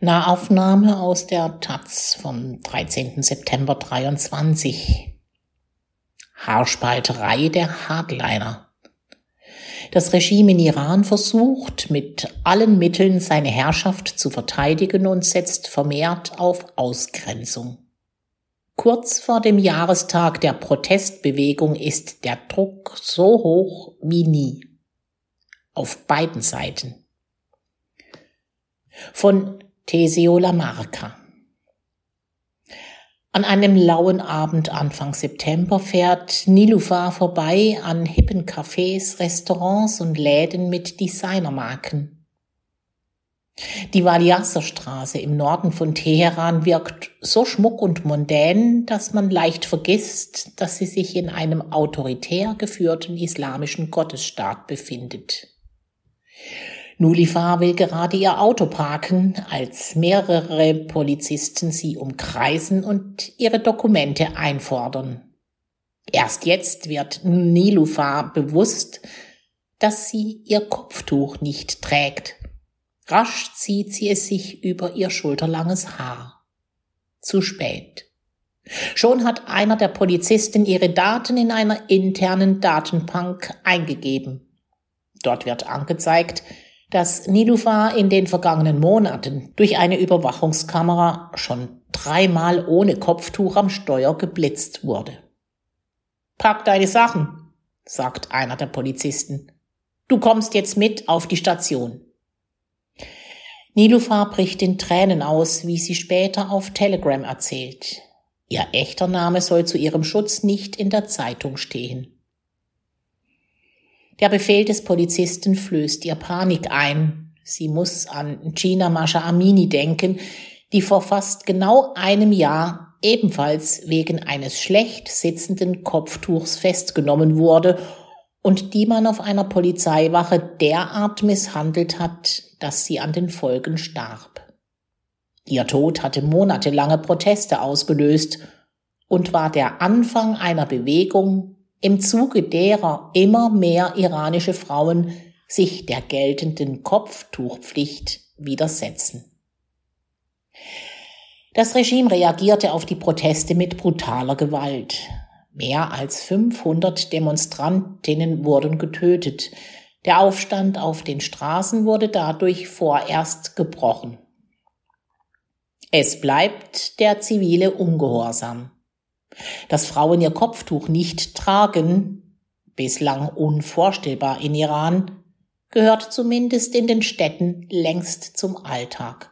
Nahaufnahme aus der Taz vom 13. September 23. Haarspalterei der Hardliner. Das Regime in Iran versucht mit allen Mitteln seine Herrschaft zu verteidigen und setzt vermehrt auf Ausgrenzung. Kurz vor dem Jahrestag der Protestbewegung ist der Druck so hoch wie nie. Auf beiden Seiten. Von Teseo Lamarca. An einem lauen Abend Anfang September fährt Nilufar vorbei an hippen Cafés, Restaurants und Läden mit Designermarken. Die Waliasser im Norden von Teheran wirkt so schmuck und mondän, dass man leicht vergisst, dass sie sich in einem autoritär geführten islamischen Gottesstaat befindet. Nulifar will gerade ihr Auto parken, als mehrere Polizisten sie umkreisen und ihre Dokumente einfordern. Erst jetzt wird Nilufar bewusst, dass sie ihr Kopftuch nicht trägt. Rasch zieht sie es sich über ihr schulterlanges Haar. Zu spät. Schon hat einer der Polizisten ihre Daten in einer internen Datenbank eingegeben. Dort wird angezeigt, dass Nilufar in den vergangenen Monaten durch eine Überwachungskamera schon dreimal ohne Kopftuch am Steuer geblitzt wurde. Pack deine Sachen, sagt einer der Polizisten. Du kommst jetzt mit auf die Station. Nilufar bricht in Tränen aus, wie sie später auf Telegram erzählt. Ihr echter Name soll zu ihrem Schutz nicht in der Zeitung stehen. Der Befehl des Polizisten flößt ihr Panik ein. Sie muss an Gina Masha Amini denken, die vor fast genau einem Jahr ebenfalls wegen eines schlecht sitzenden Kopftuchs festgenommen wurde und die man auf einer Polizeiwache derart misshandelt hat, dass sie an den Folgen starb. Ihr Tod hatte monatelange Proteste ausgelöst und war der Anfang einer Bewegung, im Zuge derer immer mehr iranische Frauen sich der geltenden Kopftuchpflicht widersetzen. Das Regime reagierte auf die Proteste mit brutaler Gewalt. Mehr als 500 Demonstrantinnen wurden getötet. Der Aufstand auf den Straßen wurde dadurch vorerst gebrochen. Es bleibt der zivile Ungehorsam. Dass Frauen ihr Kopftuch nicht tragen, bislang unvorstellbar in Iran, gehört zumindest in den Städten längst zum Alltag.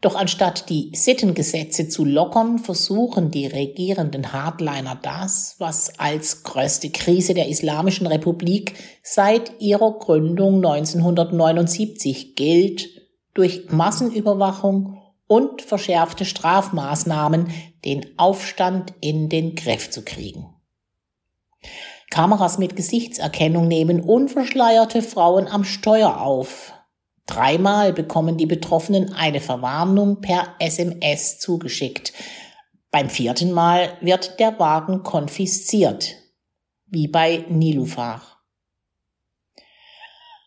Doch anstatt die Sittengesetze zu lockern, versuchen die regierenden Hardliner das, was als größte Krise der Islamischen Republik seit ihrer Gründung 1979 gilt, durch Massenüberwachung und verschärfte Strafmaßnahmen den Aufstand in den Griff zu kriegen. Kameras mit Gesichtserkennung nehmen unverschleierte Frauen am Steuer auf. Dreimal bekommen die Betroffenen eine Verwarnung per SMS zugeschickt. Beim vierten Mal wird der Wagen konfisziert, wie bei Nilufar.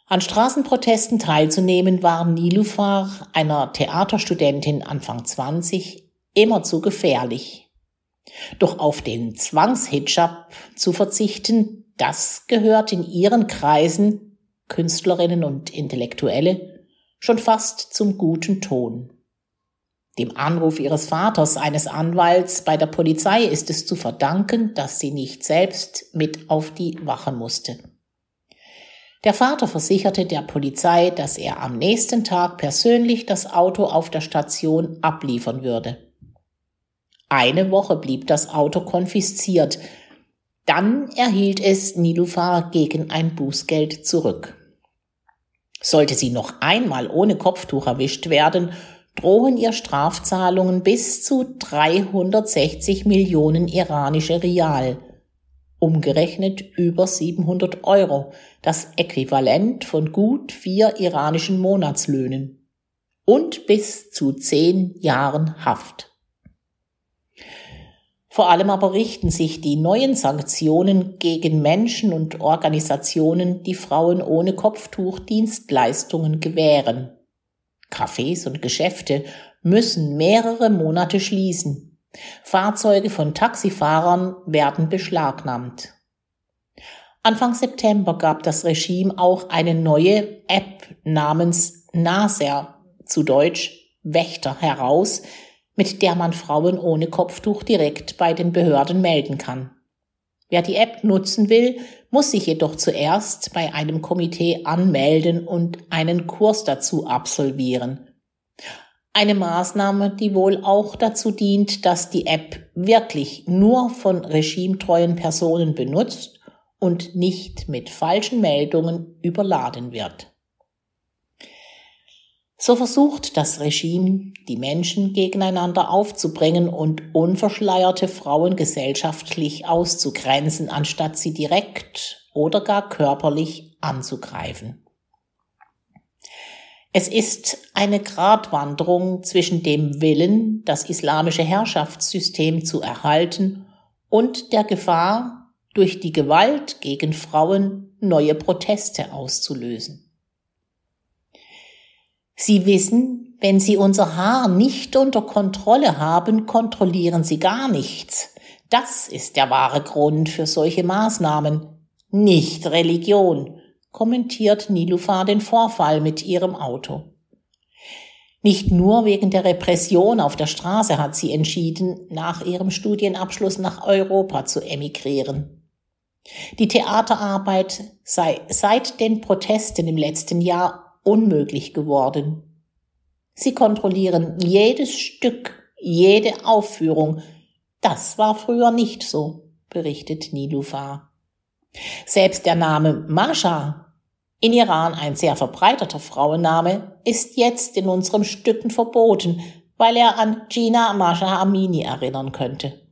An Straßenprotesten teilzunehmen war Nilufar, einer Theaterstudentin Anfang 20, immer zu gefährlich. Doch auf den Zwangshijab zu verzichten, das gehört in ihren Kreisen, Künstlerinnen und Intellektuelle, schon fast zum guten Ton. Dem Anruf ihres Vaters, eines Anwalts bei der Polizei, ist es zu verdanken, dass sie nicht selbst mit auf die Wache musste. Der Vater versicherte der Polizei, dass er am nächsten Tag persönlich das Auto auf der Station abliefern würde. Eine Woche blieb das Auto konfisziert. Dann erhielt es Nilufar gegen ein Bußgeld zurück. Sollte sie noch einmal ohne Kopftuch erwischt werden, drohen ihr Strafzahlungen bis zu 360 Millionen iranische Rial, umgerechnet über 700 Euro, das Äquivalent von gut vier iranischen Monatslöhnen und bis zu zehn Jahren Haft. Vor allem aber richten sich die neuen Sanktionen gegen Menschen und Organisationen, die Frauen ohne Kopftuch Dienstleistungen gewähren. Cafés und Geschäfte müssen mehrere Monate schließen. Fahrzeuge von Taxifahrern werden beschlagnahmt. Anfang September gab das Regime auch eine neue App namens Naser, zu Deutsch Wächter, heraus, mit der man Frauen ohne Kopftuch direkt bei den Behörden melden kann. Wer die App nutzen will, muss sich jedoch zuerst bei einem Komitee anmelden und einen Kurs dazu absolvieren. Eine Maßnahme, die wohl auch dazu dient, dass die App wirklich nur von regimetreuen Personen benutzt und nicht mit falschen Meldungen überladen wird. So versucht das Regime, die Menschen gegeneinander aufzubringen und unverschleierte Frauen gesellschaftlich auszugrenzen, anstatt sie direkt oder gar körperlich anzugreifen. Es ist eine Gratwanderung zwischen dem Willen, das islamische Herrschaftssystem zu erhalten und der Gefahr, durch die Gewalt gegen Frauen neue Proteste auszulösen. Sie wissen, wenn Sie unser Haar nicht unter Kontrolle haben, kontrollieren Sie gar nichts. Das ist der wahre Grund für solche Maßnahmen, nicht Religion, kommentiert Nilufar den Vorfall mit ihrem Auto. Nicht nur wegen der Repression auf der Straße hat sie entschieden, nach ihrem Studienabschluss nach Europa zu emigrieren. Die Theaterarbeit sei seit den Protesten im letzten Jahr unmöglich geworden. Sie kontrollieren jedes Stück, jede Aufführung. Das war früher nicht so, berichtet Nilufar. Selbst der Name Masha, in Iran ein sehr verbreiteter Frauenname, ist jetzt in unseren Stücken verboten, weil er an Gina Masha Amini erinnern könnte.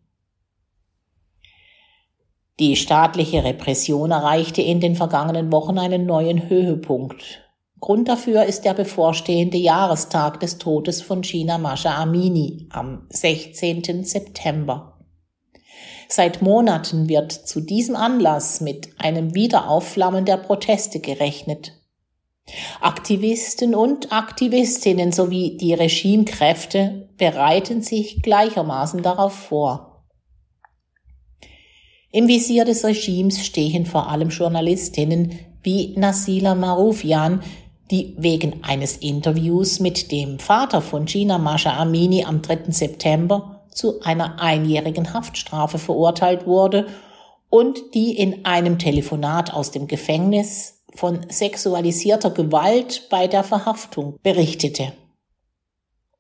Die staatliche Repression erreichte in den vergangenen Wochen einen neuen Höhepunkt. Grund dafür ist der bevorstehende Jahrestag des Todes von Gina Masha Amini am 16. September. Seit Monaten wird zu diesem Anlass mit einem Wiederaufflammen der Proteste gerechnet. Aktivisten und Aktivistinnen sowie die Regimekräfte bereiten sich gleichermaßen darauf vor. Im Visier des Regimes stehen vor allem Journalistinnen wie Nasila Marufian, die wegen eines Interviews mit dem Vater von Gina Masha Amini am 3. September zu einer einjährigen Haftstrafe verurteilt wurde und die in einem Telefonat aus dem Gefängnis von sexualisierter Gewalt bei der Verhaftung berichtete.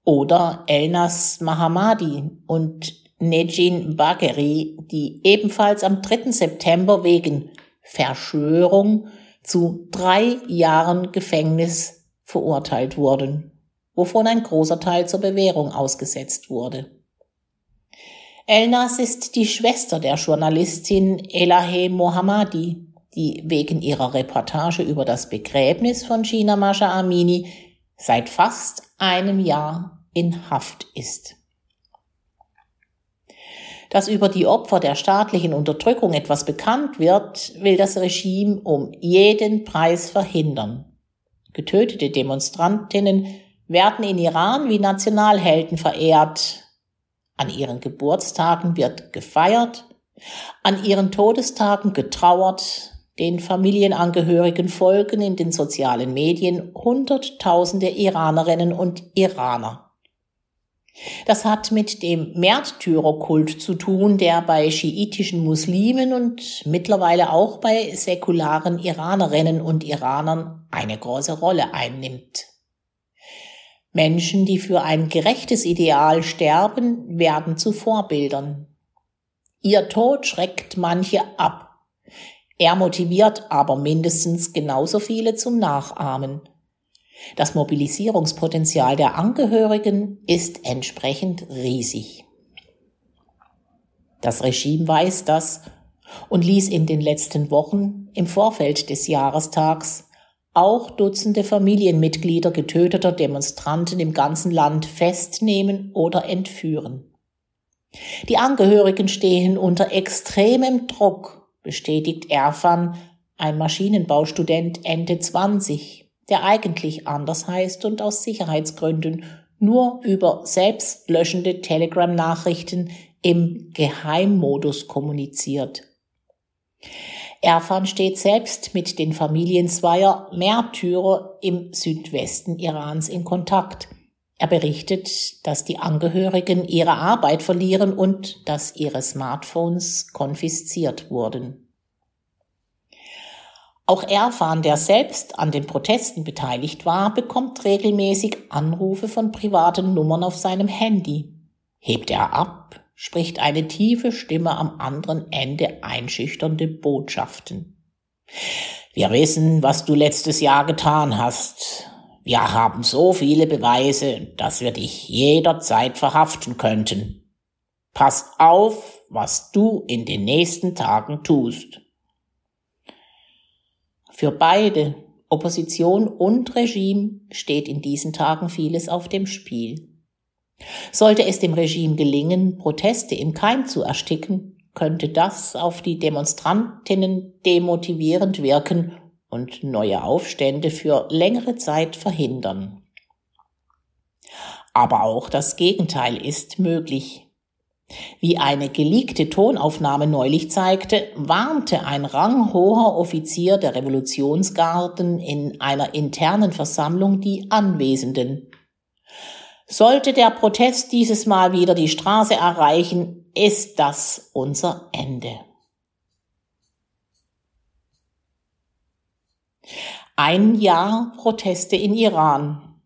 Oder Elnas Mahamadi und Nejin Bagheri, die ebenfalls am 3. September wegen Verschwörung zu drei Jahren Gefängnis verurteilt wurden, wovon ein großer Teil zur Bewährung ausgesetzt wurde. Elnas ist die Schwester der Journalistin Elahe Mohammadi, die wegen ihrer Reportage über das Begräbnis von Gina Masha Amini seit fast einem Jahr in Haft ist dass über die Opfer der staatlichen Unterdrückung etwas bekannt wird, will das Regime um jeden Preis verhindern. Getötete Demonstrantinnen werden in Iran wie Nationalhelden verehrt. An ihren Geburtstagen wird gefeiert, an ihren Todestagen getrauert, den Familienangehörigen folgen in den sozialen Medien Hunderttausende Iranerinnen und Iraner. Das hat mit dem Märtyrerkult zu tun, der bei schiitischen Muslimen und mittlerweile auch bei säkularen Iranerinnen und Iranern eine große Rolle einnimmt. Menschen, die für ein gerechtes Ideal sterben, werden zu Vorbildern. Ihr Tod schreckt manche ab. Er motiviert aber mindestens genauso viele zum Nachahmen. Das Mobilisierungspotenzial der Angehörigen ist entsprechend riesig. Das Regime weiß das und ließ in den letzten Wochen im Vorfeld des Jahrestags auch Dutzende Familienmitglieder getöteter Demonstranten im ganzen Land festnehmen oder entführen. Die Angehörigen stehen unter extremem Druck, bestätigt Erfan, ein Maschinenbaustudent Ende 20 der eigentlich anders heißt und aus Sicherheitsgründen nur über selbstlöschende Telegram-Nachrichten im Geheimmodus kommuniziert. Erfan steht selbst mit den Familien zweier Märtyrer im Südwesten Irans in Kontakt. Er berichtet, dass die Angehörigen ihre Arbeit verlieren und dass ihre Smartphones konfisziert wurden. Auch Erfan, der selbst an den Protesten beteiligt war, bekommt regelmäßig Anrufe von privaten Nummern auf seinem Handy. Hebt er ab, spricht eine tiefe Stimme am anderen Ende einschüchternde Botschaften. Wir wissen, was du letztes Jahr getan hast. Wir haben so viele Beweise, dass wir dich jederzeit verhaften könnten. Pass auf, was du in den nächsten Tagen tust. Für beide, Opposition und Regime, steht in diesen Tagen vieles auf dem Spiel. Sollte es dem Regime gelingen, Proteste im Keim zu ersticken, könnte das auf die Demonstrantinnen demotivierend wirken und neue Aufstände für längere Zeit verhindern. Aber auch das Gegenteil ist möglich. Wie eine geleakte Tonaufnahme neulich zeigte, warnte ein ranghoher Offizier der Revolutionsgarden in einer internen Versammlung die Anwesenden. Sollte der Protest dieses Mal wieder die Straße erreichen, ist das unser Ende. Ein Jahr Proteste in Iran.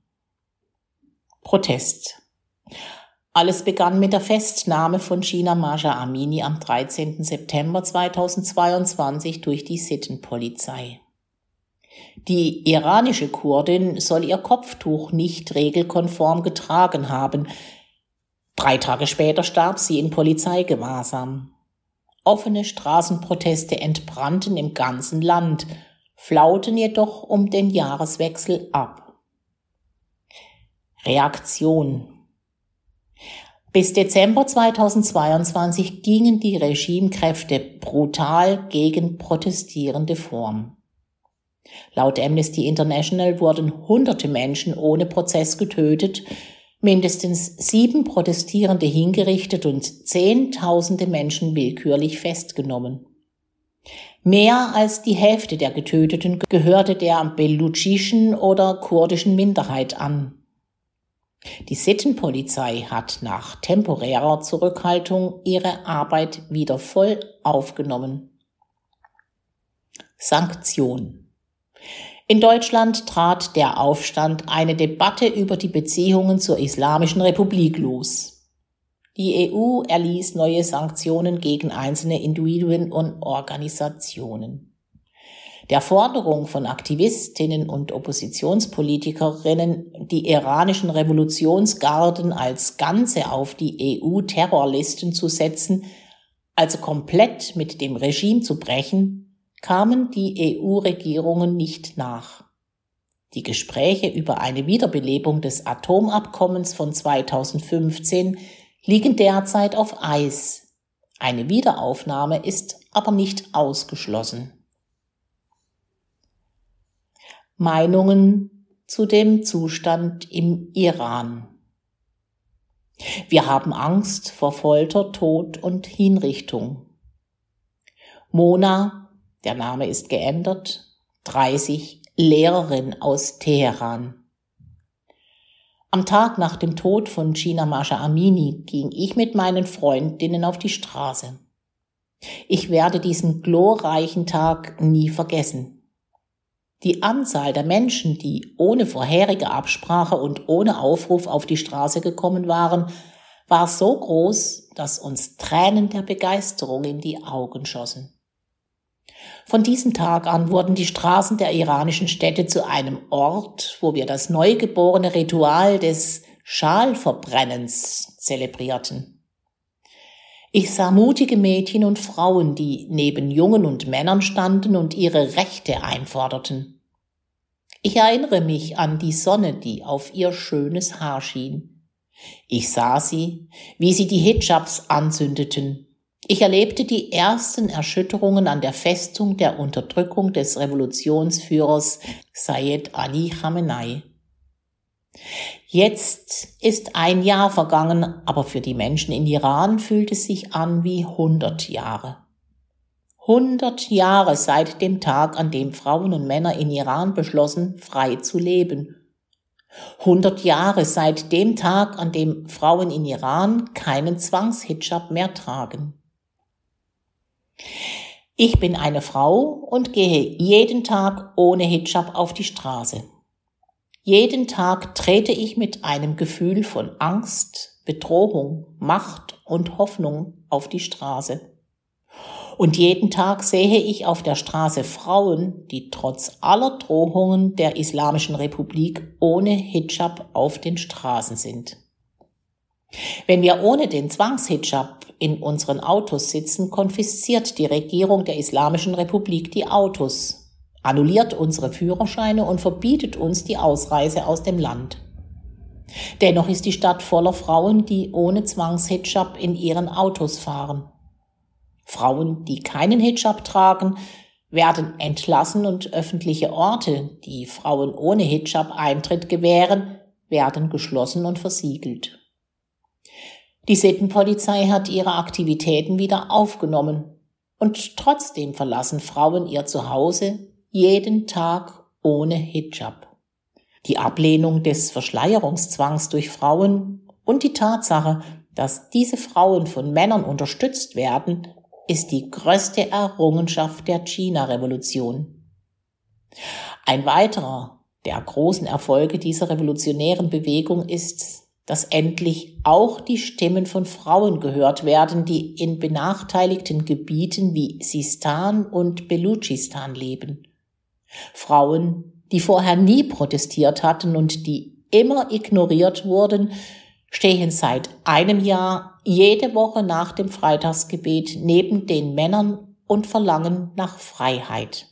Protest. Alles begann mit der Festnahme von China Maja Amini am 13. September 2022 durch die Sittenpolizei. Die iranische Kurdin soll ihr Kopftuch nicht regelkonform getragen haben. Drei Tage später starb sie in Polizeigewahrsam. Offene Straßenproteste entbrannten im ganzen Land, flauten jedoch um den Jahreswechsel ab. Reaktion bis Dezember 2022 gingen die Regimekräfte brutal gegen protestierende Form. Laut Amnesty International wurden hunderte Menschen ohne Prozess getötet, mindestens sieben Protestierende hingerichtet und Zehntausende Menschen willkürlich festgenommen. Mehr als die Hälfte der Getöteten gehörte der belutschischen oder kurdischen Minderheit an. Die Sittenpolizei hat nach temporärer Zurückhaltung ihre Arbeit wieder voll aufgenommen. Sanktion in Deutschland trat der Aufstand eine Debatte über die Beziehungen zur Islamischen Republik los. Die EU erließ neue Sanktionen gegen einzelne Individuen und Organisationen. Der Forderung von Aktivistinnen und Oppositionspolitikerinnen, die iranischen Revolutionsgarden als Ganze auf die EU-Terrorlisten zu setzen, also komplett mit dem Regime zu brechen, kamen die EU-Regierungen nicht nach. Die Gespräche über eine Wiederbelebung des Atomabkommens von 2015 liegen derzeit auf Eis. Eine Wiederaufnahme ist aber nicht ausgeschlossen. Meinungen zu dem Zustand im Iran. Wir haben Angst vor Folter, Tod und Hinrichtung. Mona der Name ist geändert, 30, Lehrerin aus Teheran. Am Tag nach dem Tod von Gina Masha Amini ging ich mit meinen Freundinnen auf die Straße. Ich werde diesen glorreichen Tag nie vergessen. Die Anzahl der Menschen, die ohne vorherige Absprache und ohne Aufruf auf die Straße gekommen waren, war so groß, dass uns Tränen der Begeisterung in die Augen schossen. Von diesem Tag an wurden die Straßen der iranischen Städte zu einem Ort, wo wir das neugeborene Ritual des Schalverbrennens zelebrierten. Ich sah mutige Mädchen und Frauen, die neben Jungen und Männern standen und ihre Rechte einforderten. Ich erinnere mich an die Sonne, die auf ihr schönes Haar schien. Ich sah sie, wie sie die Hijabs anzündeten, Ich erlebte die ersten Erschütterungen an der Festung der Unterdrückung des Revolutionsführers Sayed Ali Khamenei. Jetzt ist ein Jahr vergangen, aber für die Menschen in Iran fühlt es sich an wie 100 Jahre. 100 Jahre seit dem Tag, an dem Frauen und Männer in Iran beschlossen, frei zu leben. 100 Jahre seit dem Tag, an dem Frauen in Iran keinen Zwangshijab mehr tragen. Ich bin eine Frau und gehe jeden Tag ohne Hijab auf die Straße. Jeden Tag trete ich mit einem Gefühl von Angst, Bedrohung, Macht und Hoffnung auf die Straße. Und jeden Tag sehe ich auf der Straße Frauen, die trotz aller Drohungen der Islamischen Republik ohne Hijab auf den Straßen sind. Wenn wir ohne den Zwangshijab in unseren Autos sitzen, konfisziert die Regierung der Islamischen Republik die Autos, annulliert unsere Führerscheine und verbietet uns die Ausreise aus dem Land. Dennoch ist die Stadt voller Frauen, die ohne Zwangshijab in ihren Autos fahren. Frauen, die keinen Hijab tragen, werden entlassen und öffentliche Orte, die Frauen ohne Hijab Eintritt gewähren, werden geschlossen und versiegelt. Die Sittenpolizei hat ihre Aktivitäten wieder aufgenommen und trotzdem verlassen Frauen ihr Zuhause jeden Tag ohne Hijab. Die Ablehnung des Verschleierungszwangs durch Frauen und die Tatsache, dass diese Frauen von Männern unterstützt werden, ist die größte Errungenschaft der China-Revolution. Ein weiterer der großen Erfolge dieser revolutionären Bewegung ist, dass endlich auch die Stimmen von Frauen gehört werden, die in benachteiligten Gebieten wie Sistan und Belutschistan leben. Frauen, die vorher nie protestiert hatten und die immer ignoriert wurden, stehen seit einem Jahr jede Woche nach dem Freitagsgebet neben den Männern und verlangen nach Freiheit.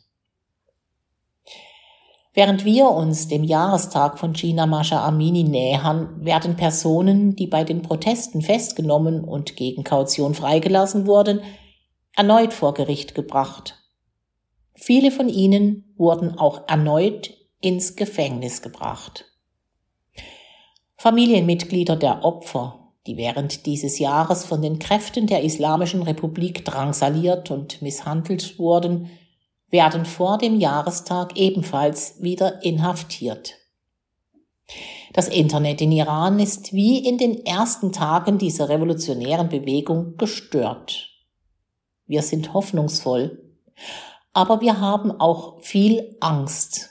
Während wir uns dem Jahrestag von Gina Masha Amini nähern, werden Personen, die bei den Protesten festgenommen und gegen Kaution freigelassen wurden, erneut vor Gericht gebracht. Viele von ihnen wurden auch erneut ins Gefängnis gebracht. Familienmitglieder der Opfer, die während dieses Jahres von den Kräften der Islamischen Republik drangsaliert und misshandelt wurden, werden vor dem Jahrestag ebenfalls wieder inhaftiert. Das Internet in Iran ist wie in den ersten Tagen dieser revolutionären Bewegung gestört. Wir sind hoffnungsvoll, aber wir haben auch viel Angst.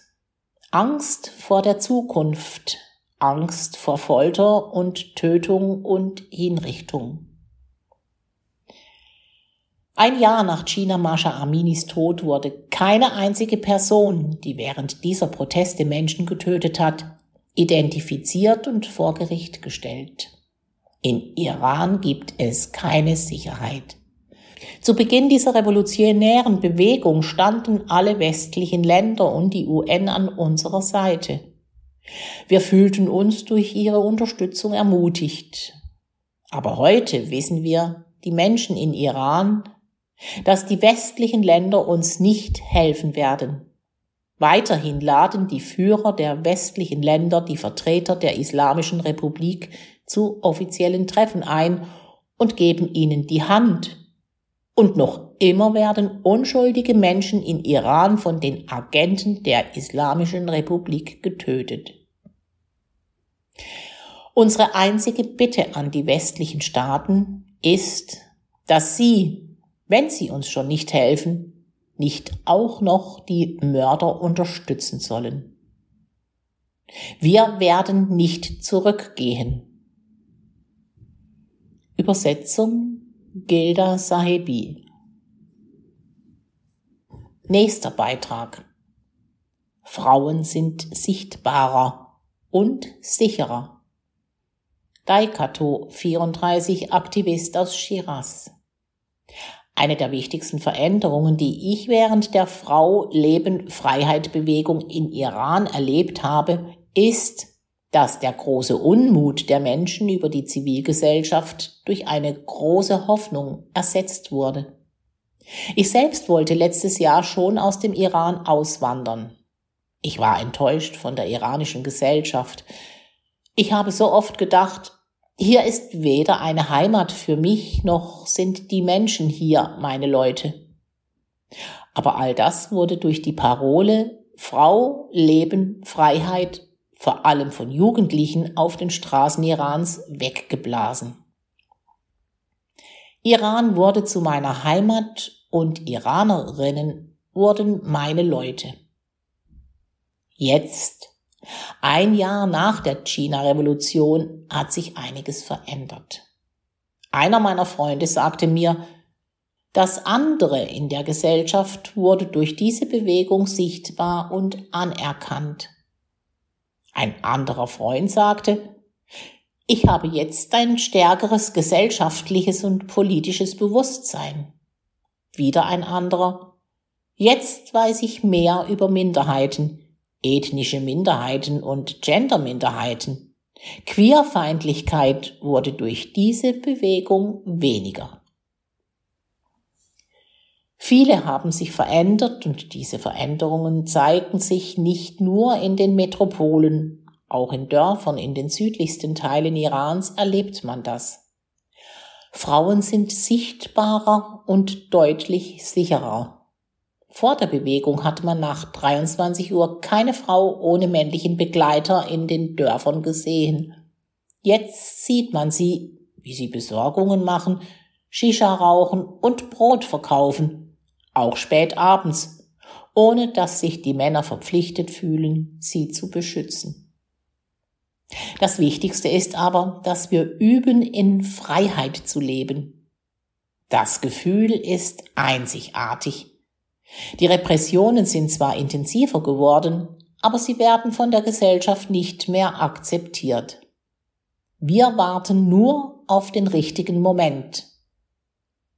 Angst vor der Zukunft, Angst vor Folter und Tötung und Hinrichtung. Ein Jahr nach Gina Masha Aminis Tod wurde keine einzige Person, die während dieser Proteste Menschen getötet hat, identifiziert und vor Gericht gestellt. In Iran gibt es keine Sicherheit. Zu Beginn dieser revolutionären Bewegung standen alle westlichen Länder und die UN an unserer Seite. Wir fühlten uns durch ihre Unterstützung ermutigt. Aber heute wissen wir, die Menschen in Iran, dass die westlichen Länder uns nicht helfen werden. Weiterhin laden die Führer der westlichen Länder die Vertreter der Islamischen Republik zu offiziellen Treffen ein und geben ihnen die Hand. Und noch immer werden unschuldige Menschen in Iran von den Agenten der Islamischen Republik getötet. Unsere einzige Bitte an die westlichen Staaten ist, dass sie, wenn sie uns schon nicht helfen, nicht auch noch die Mörder unterstützen sollen. Wir werden nicht zurückgehen. Übersetzung Gilda Sahebi Nächster Beitrag. Frauen sind sichtbarer und sicherer. Daikato, 34, Aktivist aus Shiraz. Eine der wichtigsten Veränderungen, die ich während der Frau Leben Freiheit Bewegung in Iran erlebt habe, ist, dass der große Unmut der Menschen über die Zivilgesellschaft durch eine große Hoffnung ersetzt wurde. Ich selbst wollte letztes Jahr schon aus dem Iran auswandern. Ich war enttäuscht von der iranischen Gesellschaft. Ich habe so oft gedacht, hier ist weder eine Heimat für mich, noch sind die Menschen hier meine Leute. Aber all das wurde durch die Parole Frau, Leben, Freiheit, vor allem von Jugendlichen auf den Straßen Irans weggeblasen. Iran wurde zu meiner Heimat und Iranerinnen wurden meine Leute. Jetzt, ein Jahr nach der China-Revolution, hat sich einiges verändert. Einer meiner Freunde sagte mir, das andere in der Gesellschaft wurde durch diese Bewegung sichtbar und anerkannt. Ein anderer Freund sagte, ich habe jetzt ein stärkeres gesellschaftliches und politisches Bewusstsein. Wieder ein anderer, jetzt weiß ich mehr über Minderheiten, ethnische Minderheiten und Genderminderheiten. Queerfeindlichkeit wurde durch diese Bewegung weniger. Viele haben sich verändert und diese Veränderungen zeigen sich nicht nur in den Metropolen, auch in Dörfern in den südlichsten Teilen Irans erlebt man das. Frauen sind sichtbarer und deutlich sicherer. Vor der Bewegung hat man nach 23 Uhr keine Frau ohne männlichen Begleiter in den Dörfern gesehen. Jetzt sieht man sie, wie sie Besorgungen machen, Shisha rauchen und Brot verkaufen, auch spät abends, ohne dass sich die Männer verpflichtet fühlen, sie zu beschützen. Das Wichtigste ist aber, dass wir üben, in Freiheit zu leben. Das Gefühl ist einzigartig. Die Repressionen sind zwar intensiver geworden, aber sie werden von der Gesellschaft nicht mehr akzeptiert. Wir warten nur auf den richtigen Moment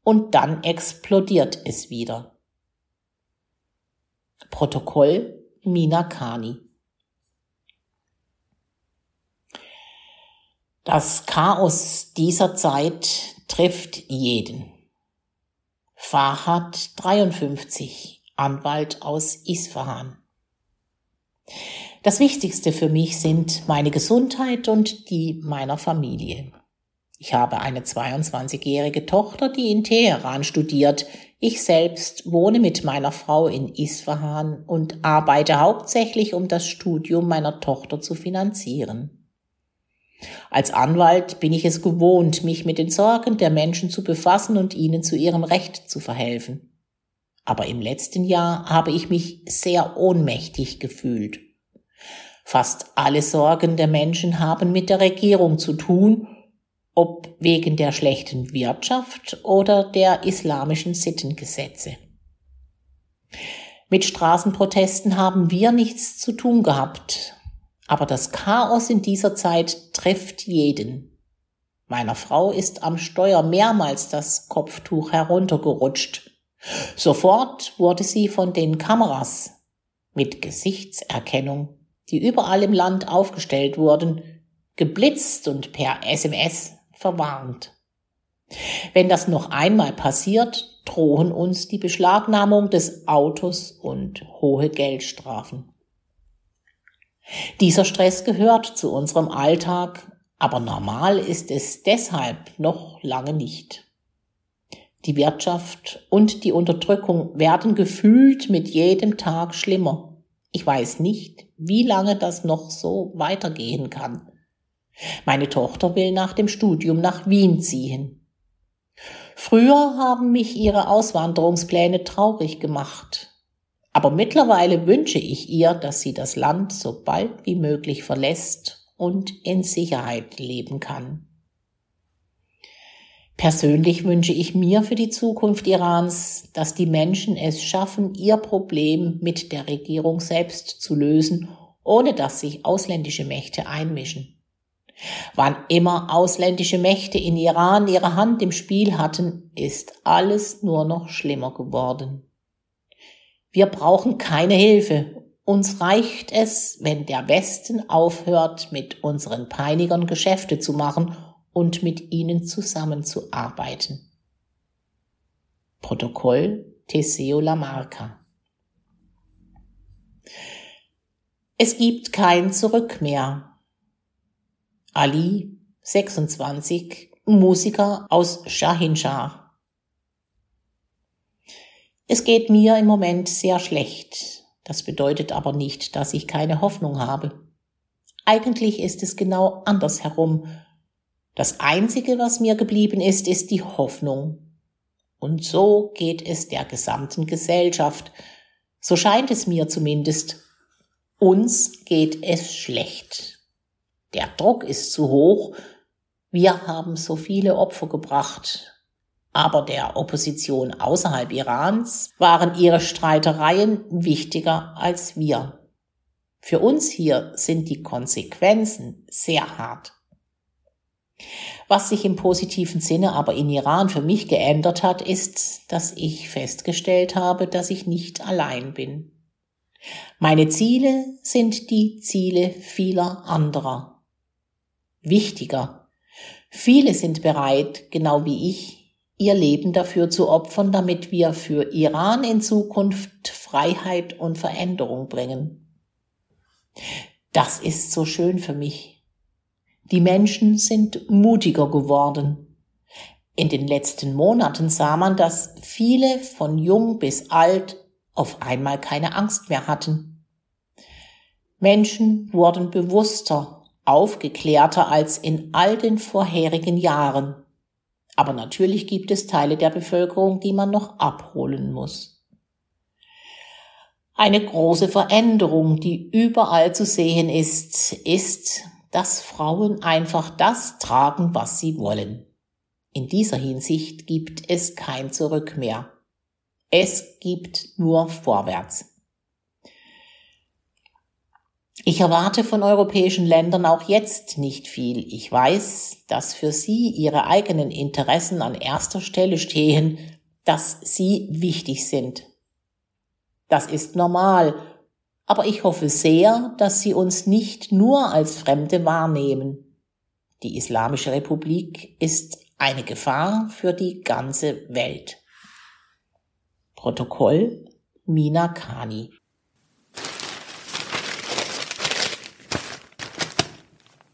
und dann explodiert es wieder. Protokoll Minakani Das Chaos dieser Zeit trifft jeden. Fahad 53, Anwalt aus Isfahan. Das Wichtigste für mich sind meine Gesundheit und die meiner Familie. Ich habe eine 22-jährige Tochter, die in Teheran studiert. Ich selbst wohne mit meiner Frau in Isfahan und arbeite hauptsächlich, um das Studium meiner Tochter zu finanzieren. Als Anwalt bin ich es gewohnt, mich mit den Sorgen der Menschen zu befassen und ihnen zu ihrem Recht zu verhelfen. Aber im letzten Jahr habe ich mich sehr ohnmächtig gefühlt. Fast alle Sorgen der Menschen haben mit der Regierung zu tun ob wegen der schlechten Wirtschaft oder der islamischen Sittengesetze. Mit Straßenprotesten haben wir nichts zu tun gehabt, aber das Chaos in dieser Zeit trifft jeden. Meiner Frau ist am Steuer mehrmals das Kopftuch heruntergerutscht. Sofort wurde sie von den Kameras mit Gesichtserkennung, die überall im Land aufgestellt wurden, geblitzt und per SMS verwarnt. Wenn das noch einmal passiert, drohen uns die Beschlagnahmung des Autos und hohe Geldstrafen. Dieser Stress gehört zu unserem Alltag, aber normal ist es deshalb noch lange nicht. Die Wirtschaft und die Unterdrückung werden gefühlt mit jedem Tag schlimmer. Ich weiß nicht, wie lange das noch so weitergehen kann. Meine Tochter will nach dem Studium nach Wien ziehen. Früher haben mich ihre Auswanderungspläne traurig gemacht. Aber mittlerweile wünsche ich ihr, dass sie das Land so bald wie möglich verlässt und in Sicherheit leben kann. Persönlich wünsche ich mir für die Zukunft Irans, dass die Menschen es schaffen, ihr Problem mit der Regierung selbst zu lösen, ohne dass sich ausländische Mächte einmischen. Wann immer ausländische Mächte in Iran ihre Hand im Spiel hatten, ist alles nur noch schlimmer geworden. Wir brauchen keine Hilfe uns reicht es, wenn der Westen aufhört, mit unseren Peinigern Geschäfte zu machen und mit ihnen zusammenzuarbeiten. Protokoll Teseo Lamarca Es gibt kein Zurück mehr. Ali, 26, Musiker aus Shahinshah. Es geht mir im Moment sehr schlecht. Das bedeutet aber nicht, dass ich keine Hoffnung habe. Eigentlich ist es genau andersherum. Das Einzige, was mir geblieben ist, ist die Hoffnung. Und so geht es der gesamten Gesellschaft. So scheint es mir zumindest. Uns geht es schlecht. Der Druck ist zu hoch. Wir haben so viele Opfer gebracht. Aber der Opposition außerhalb Irans waren ihre Streitereien wichtiger als wir. Für uns hier sind die Konsequenzen sehr hart. Was sich im positiven Sinne aber in Iran für mich geändert hat, ist, dass ich festgestellt habe, dass ich nicht allein bin. Meine Ziele sind die Ziele vieler anderer. Wichtiger. Viele sind bereit, genau wie ich, ihr Leben dafür zu opfern, damit wir für Iran in Zukunft Freiheit und Veränderung bringen. Das ist so schön für mich. Die Menschen sind mutiger geworden. In den letzten Monaten sah man, dass viele von jung bis alt auf einmal keine Angst mehr hatten. Menschen wurden bewusster, aufgeklärter als in all den vorherigen Jahren. Aber natürlich gibt es Teile der Bevölkerung, die man noch abholen muss. Eine große Veränderung, die überall zu sehen ist, ist, dass Frauen einfach das tragen, was sie wollen. In dieser Hinsicht gibt es kein Zurück mehr. Es gibt nur vorwärts. Ich erwarte von europäischen Ländern auch jetzt nicht viel. Ich weiß, dass für sie ihre eigenen Interessen an erster Stelle stehen, dass sie wichtig sind. Das ist normal, aber ich hoffe sehr, dass sie uns nicht nur als Fremde wahrnehmen. Die Islamische Republik ist eine Gefahr für die ganze Welt. Protokoll Mina Kani